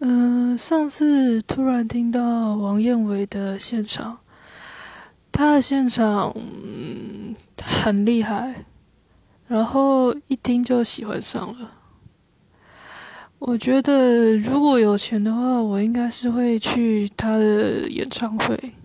嗯上次突然听到王彦伟的现场他的现场嗯很厉害然后一听就喜欢上了。我觉得如果有钱的话我应该是会去他的演唱会。